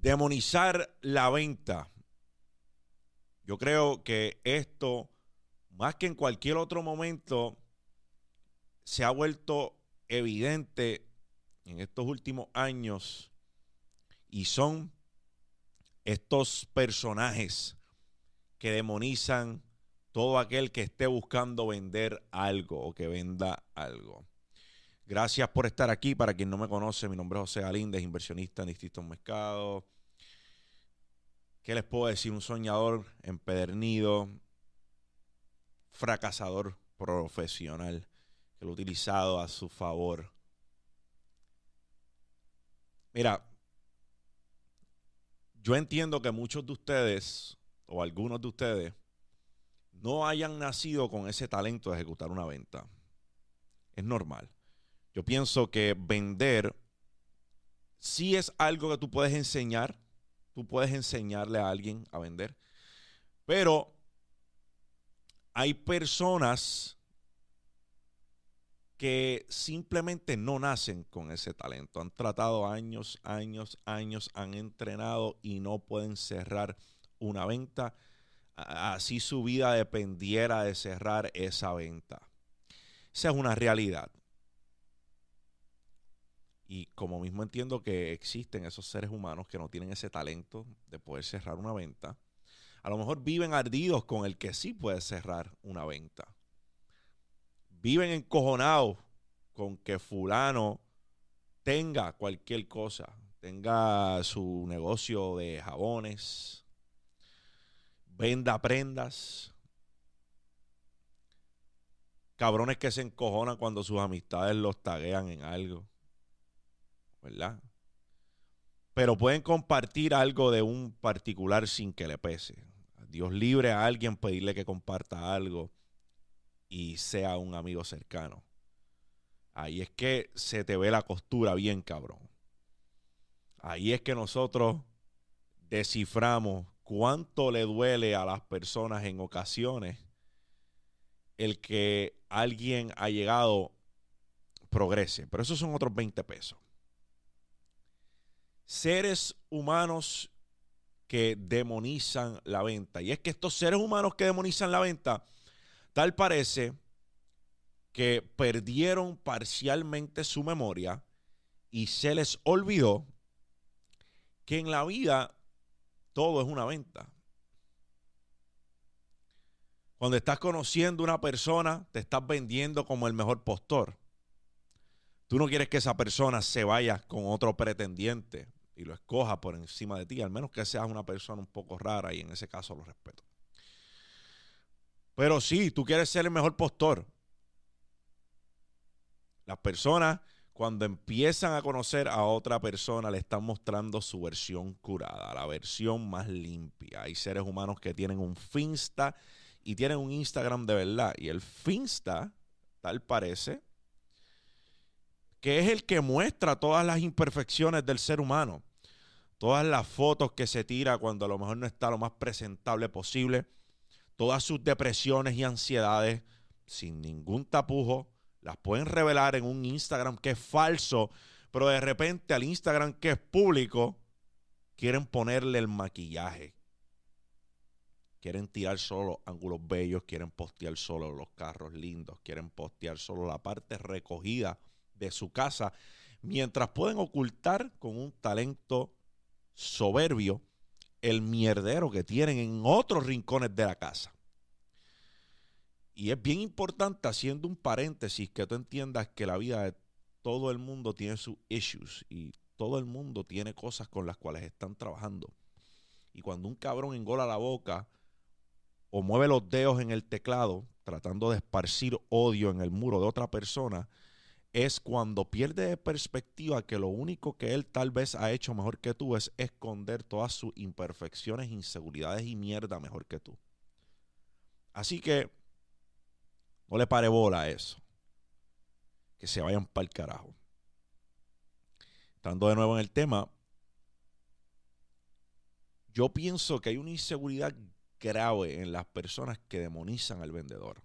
Demonizar la venta. Yo creo que esto, más que en cualquier otro momento, se ha vuelto evidente en estos últimos años y son estos personajes que demonizan todo aquel que esté buscando vender algo o que venda algo. Gracias por estar aquí. Para quien no me conoce, mi nombre es José Galíndez, inversionista en distintos mercados. ¿Qué les puedo decir? Un soñador empedernido, fracasador profesional, que lo he utilizado a su favor. Mira, yo entiendo que muchos de ustedes, o algunos de ustedes, no hayan nacido con ese talento de ejecutar una venta. Es normal. Yo pienso que vender sí es algo que tú puedes enseñar. Tú puedes enseñarle a alguien a vender. Pero hay personas que simplemente no nacen con ese talento. Han tratado años, años, años, han entrenado y no pueden cerrar una venta. Así su vida dependiera de cerrar esa venta. Esa es una realidad. Y como mismo entiendo que existen esos seres humanos que no tienen ese talento de poder cerrar una venta, a lo mejor viven ardidos con el que sí puede cerrar una venta. Viven encojonados con que fulano tenga cualquier cosa, tenga su negocio de jabones, venda prendas, cabrones que se encojonan cuando sus amistades los taguean en algo. ¿Verdad? Pero pueden compartir algo de un particular sin que le pese. Dios libre a alguien pedirle que comparta algo y sea un amigo cercano. Ahí es que se te ve la costura bien, cabrón. Ahí es que nosotros desciframos cuánto le duele a las personas en ocasiones el que alguien ha llegado progrese. Pero esos son otros 20 pesos seres humanos que demonizan la venta. Y es que estos seres humanos que demonizan la venta, tal parece que perdieron parcialmente su memoria y se les olvidó que en la vida todo es una venta. Cuando estás conociendo una persona, te estás vendiendo como el mejor postor. Tú no quieres que esa persona se vaya con otro pretendiente y lo escoja por encima de ti, al menos que seas una persona un poco rara y en ese caso lo respeto. Pero sí, tú quieres ser el mejor postor. Las personas cuando empiezan a conocer a otra persona le están mostrando su versión curada, la versión más limpia. Hay seres humanos que tienen un Finsta y tienen un Instagram de verdad. Y el Finsta, tal parece, que es el que muestra todas las imperfecciones del ser humano todas las fotos que se tira cuando a lo mejor no está lo más presentable posible, todas sus depresiones y ansiedades sin ningún tapujo, las pueden revelar en un Instagram que es falso, pero de repente al Instagram que es público quieren ponerle el maquillaje. Quieren tirar solo ángulos bellos, quieren postear solo los carros lindos, quieren postear solo la parte recogida de su casa, mientras pueden ocultar con un talento soberbio el mierdero que tienen en otros rincones de la casa. Y es bien importante, haciendo un paréntesis, que tú entiendas que la vida de todo el mundo tiene sus issues y todo el mundo tiene cosas con las cuales están trabajando. Y cuando un cabrón engola la boca o mueve los dedos en el teclado tratando de esparcir odio en el muro de otra persona, es cuando pierde de perspectiva que lo único que él tal vez ha hecho mejor que tú es esconder todas sus imperfecciones, inseguridades y mierda mejor que tú. Así que no le pare bola a eso. Que se vayan para el carajo. Estando de nuevo en el tema, yo pienso que hay una inseguridad grave en las personas que demonizan al vendedor.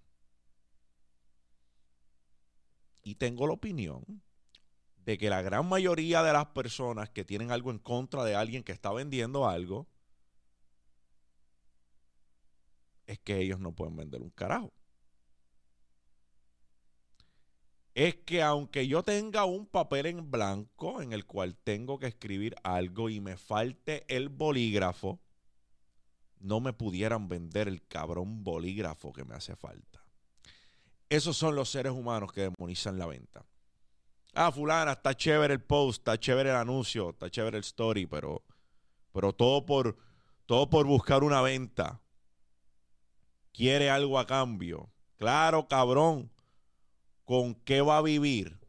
Y tengo la opinión de que la gran mayoría de las personas que tienen algo en contra de alguien que está vendiendo algo es que ellos no pueden vender un carajo. Es que aunque yo tenga un papel en blanco en el cual tengo que escribir algo y me falte el bolígrafo, no me pudieran vender el cabrón bolígrafo que me hace falta. Esos son los seres humanos que demonizan la venta. Ah, fulana, está chévere el post, está chévere el anuncio, está chévere el story, pero, pero todo, por, todo por buscar una venta. Quiere algo a cambio. Claro, cabrón. ¿Con qué va a vivir?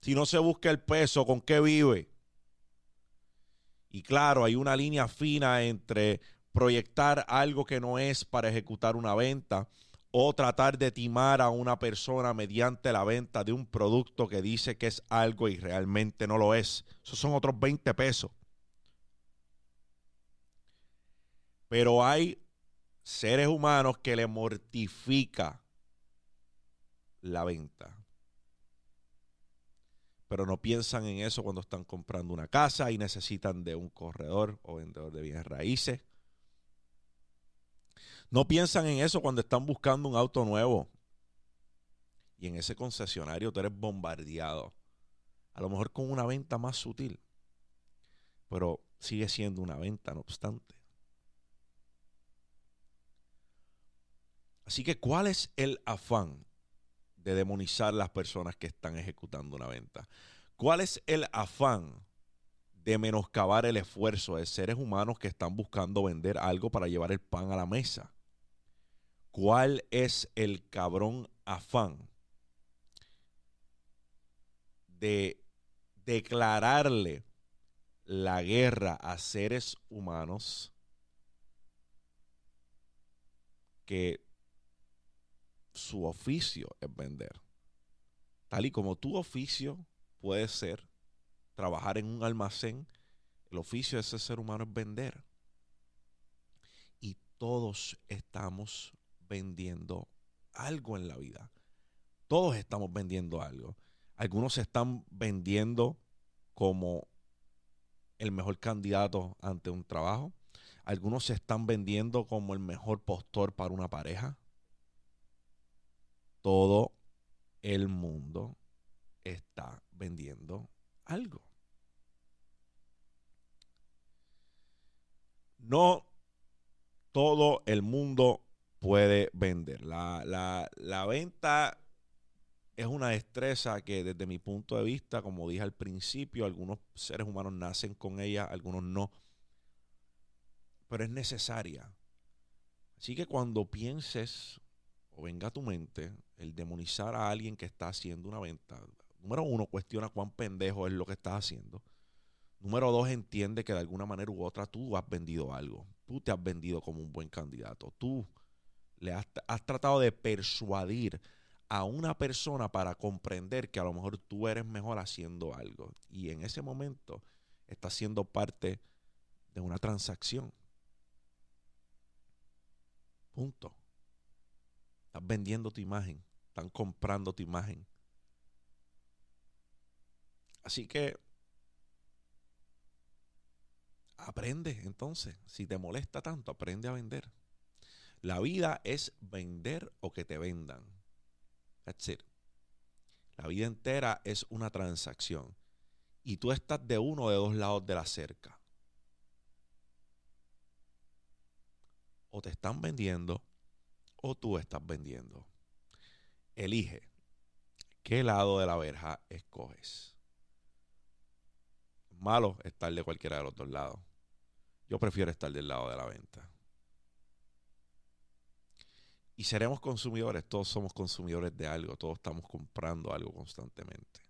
Si no se busca el peso, ¿con qué vive? Y claro, hay una línea fina entre proyectar algo que no es para ejecutar una venta o tratar de timar a una persona mediante la venta de un producto que dice que es algo y realmente no lo es. Esos son otros 20 pesos. Pero hay seres humanos que le mortifica la venta. Pero no piensan en eso cuando están comprando una casa y necesitan de un corredor o vendedor de bienes raíces no piensan en eso cuando están buscando un auto nuevo. Y en ese concesionario tú eres bombardeado. A lo mejor con una venta más sutil. Pero sigue siendo una venta, no obstante. Así que, ¿cuál es el afán de demonizar las personas que están ejecutando una venta? ¿Cuál es el afán de menoscabar el esfuerzo de seres humanos que están buscando vender algo para llevar el pan a la mesa? ¿Cuál es el cabrón afán de declararle la guerra a seres humanos que su oficio es vender? Tal y como tu oficio puede ser trabajar en un almacén, el oficio de ese ser humano es vender. Y todos estamos vendiendo algo en la vida. Todos estamos vendiendo algo. Algunos se están vendiendo como el mejor candidato ante un trabajo. Algunos se están vendiendo como el mejor postor para una pareja. Todo el mundo está vendiendo algo. No todo el mundo puede vender. La, venta es una destreza que desde mi punto de vista, como dije al principio, algunos seres humanos nacen con ella, algunos no. Pero es necesaria. Así que cuando pienses o venga a tu mente el demonizar a alguien que está haciendo una venta, número uno, cuestiona cuán pendejo es lo que estás haciendo. Número dos, entiende que de alguna manera u otra tú has vendido algo. Tú te has vendido como un buen candidato. Tú le has, tratado de persuadir a una persona para comprender que a lo mejor tú eres mejor haciendo algo. Y en ese momento estás siendo parte de una transacción. Punto. Estás vendiendo tu imagen. Están comprando tu imagen. Así que aprende entonces. Si te molesta tanto, aprende a vender. La vida es vender o que te vendan. That's it. La vida entera es una transacción. Y tú estás de uno de dos lados de la cerca. O te están vendiendo o tú estás vendiendo. Elige qué lado de la verja escoges. Malo estar de cualquiera de los dos lados. Yo prefiero estar del lado de la venta. Y seremos consumidores, todos somos consumidores de algo, todos estamos comprando algo constantemente.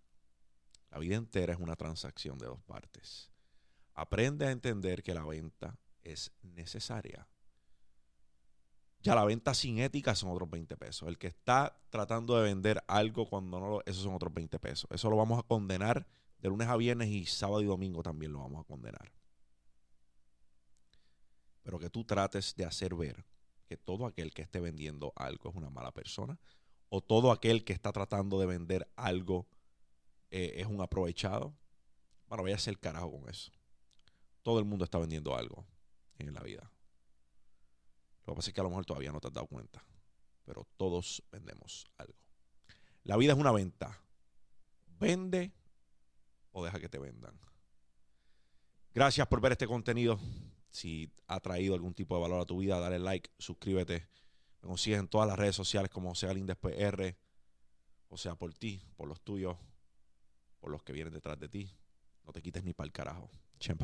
La vida entera es una transacción de dos partes. Aprende a entender que la venta es necesaria. Ya la venta sin ética son otros 20 pesos. El que está tratando de vender algo cuando no lo, esos son otros 20 pesos. Eso lo vamos a condenar de lunes a viernes y sábado y domingo también lo vamos a condenar. Pero que tú trates de hacer ver que todo aquel que esté vendiendo algo es una mala persona o todo aquel que está tratando de vender algo eh, es un aprovechado, bueno, vaya a ser carajo con eso. Todo el mundo está vendiendo algo en la vida. Lo que pasa es que a lo mejor todavía no te has dado cuenta, pero todos vendemos algo. La vida es una venta. Vende o deja que te vendan. Gracias por ver este contenido. Si ha traído algún tipo de valor a tu vida, dale like, suscríbete. Me consigues en todas las redes sociales como sea Lindes PR. O sea, por ti, por los tuyos, por los que vienen detrás de ti. No te quites ni para el carajo. Champ.